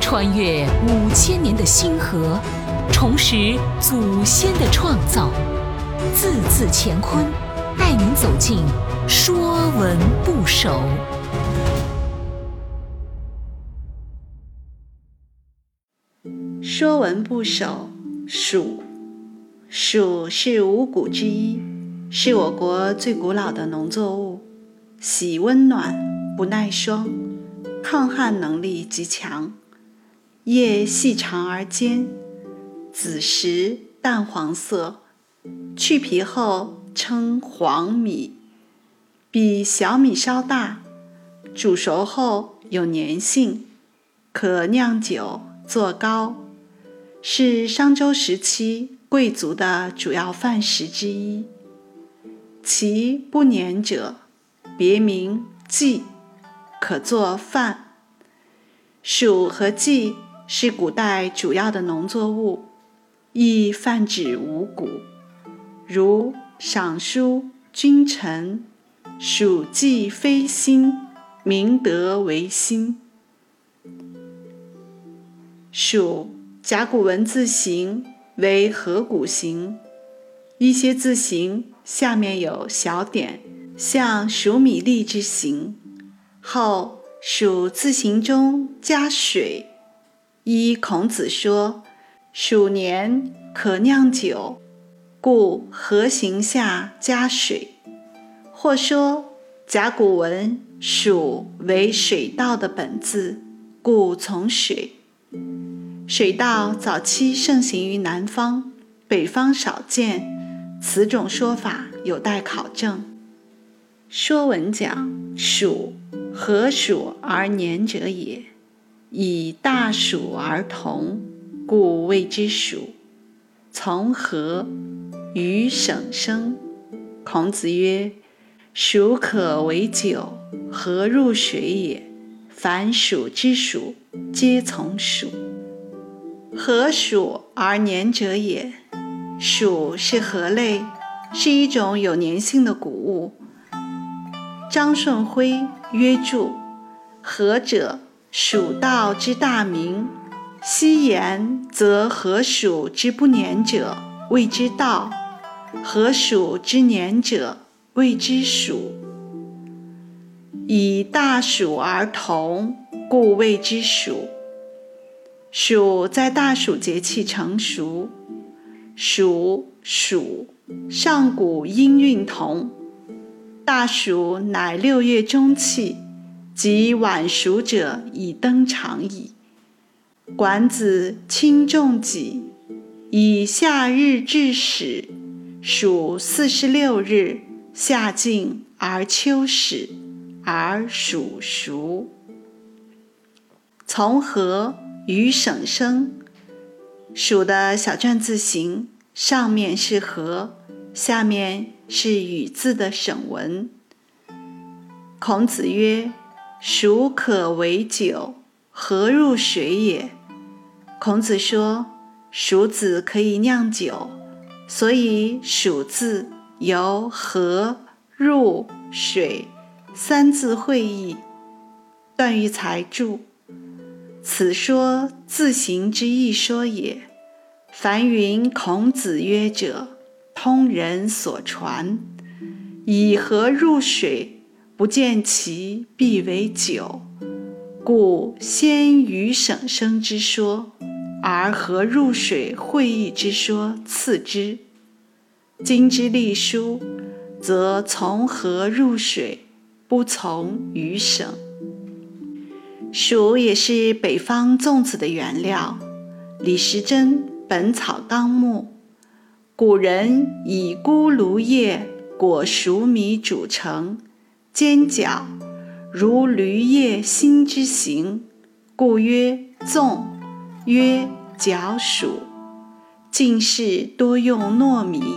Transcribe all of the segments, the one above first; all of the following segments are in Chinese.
穿越五千年的星河，重拾祖先的创造，字字乾坤，带您走进《说文不首》。《说文不首》黍，黍是五谷之一，是我国最古老的农作物，喜温暖，不耐霜，抗旱能力极强。叶细长而尖，子实，淡黄色，去皮后称黄米，比小米稍大，煮熟后有粘性，可酿酒、做糕，是商周时期贵族的主要饭食之一。其不粘者，别名稷，可做饭。黍和稷。是古代主要的农作物，亦泛指五谷，如《尚书》君臣，黍稷非辛，明德为辛。黍甲骨文字形为合谷形，一些字形下面有小点，像黍米粒之形。后黍字形中加水。依孔子说，黍年可酿酒，故合形下加水。或说甲骨文黍为水稻的本字，故从水。水稻早期盛行于南方，北方少见，此种说法有待考证。《说文》讲黍，何鼠而年者也。以大黍而同，故谓之黍。从何？与省生。孔子曰：“黍可为酒，何入水也？凡黍之属，皆从黍。何鼠而年者也？黍是禾类，是一种有粘性的谷物。张顺辉曰注：禾者。”蜀道之大名，昔言则何黍之不年者谓之道，何黍之年者谓之蜀。以大黍而同，故谓之黍。黍在大暑节气成熟。黍黍，上古音韵同。大暑乃六月中气。即晚熟者已登场矣。管子轻重己，以夏日至始，暑四十六日，夏尽而秋始，而暑熟。从何与省生？黍的小篆字形，上面是禾，下面是雨字的省文。孔子曰。黍可为酒，何入水也？孔子说，黍子可以酿酒，所以黍字由何、入、水三字会意。段玉裁注：此说字形之意说也。凡云孔子曰者，通人所传，以河入水？不见其必为酒，故先于省生之说，而河入水会意之说次之。今之隶书，则从河入水，不从于省。黍也是北方粽子的原料。李时珍《本草纲目》：古人以菇芦叶裹黍米煮成。煎角如驴叶心之形，故曰粽，曰角黍。近世多用糯米矣。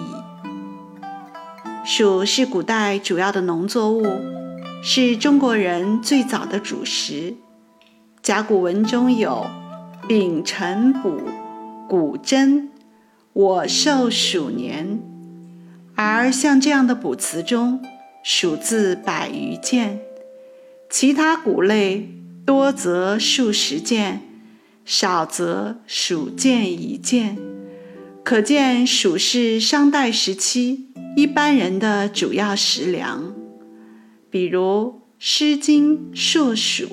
黍是古代主要的农作物，是中国人最早的主食。甲骨文中有“丙辰卜，谷真，我受黍年”，而像这样的卜辞中。黍字百余件，其他谷类多则数十件，少则数件一件。可见黍是商代时期一般人的主要食粮。比如《诗经·硕黍》：“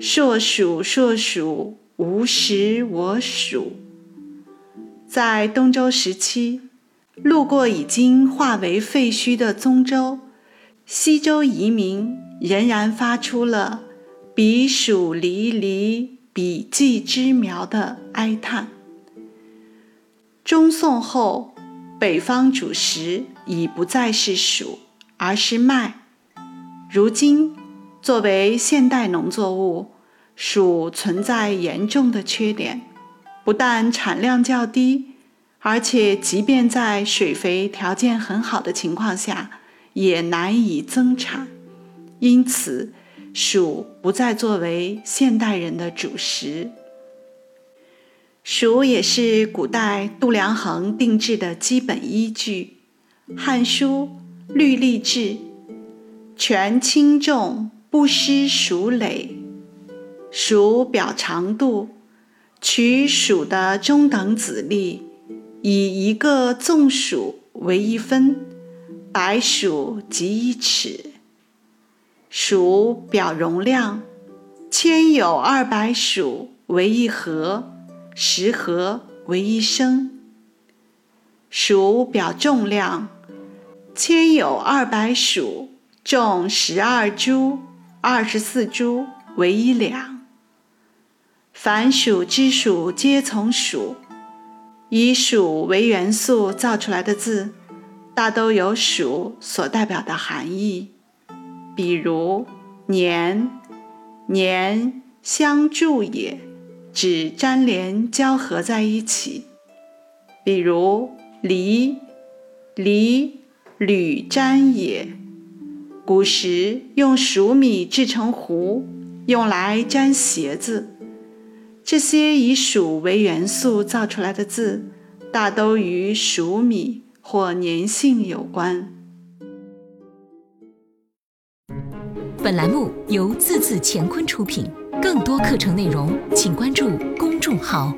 硕黍，硕黍，无食我黍。”在东周时期，路过已经化为废墟的宗周，西周移民仍然发出了“彼黍离离，彼稷之苗”的哀叹。中宋后，北方主食已不再是黍，而是麦。如今，作为现代农作物，黍存在严重的缺点，不但产量较低，而且即便在水肥条件很好的情况下，也难以增产。因此，黍不再作为现代人的主食。黍也是古代度量衡定制的基本依据，《汉书·律历志》：“权轻重，不失黍累。”黍表长度，取黍的中等子粒，以一个纵黍为一分，白黍即一尺。黍表容量，千有二百黍为一盒。十合为一升。黍表重量，千有二百黍，重十二铢、二十四铢为一两。凡属之属皆从属，以属为元素造出来的字，大都有属所代表的含义。比如“年”，“年”相助也。指粘连交合在一起，比如“离”，“离”履粘也。古时用黍米制成壶，用来粘鞋子。这些以黍为元素造出来的字，大都与黍米或粘性有关。本栏目由字字乾坤出品。更多课程内容，请关注公众号。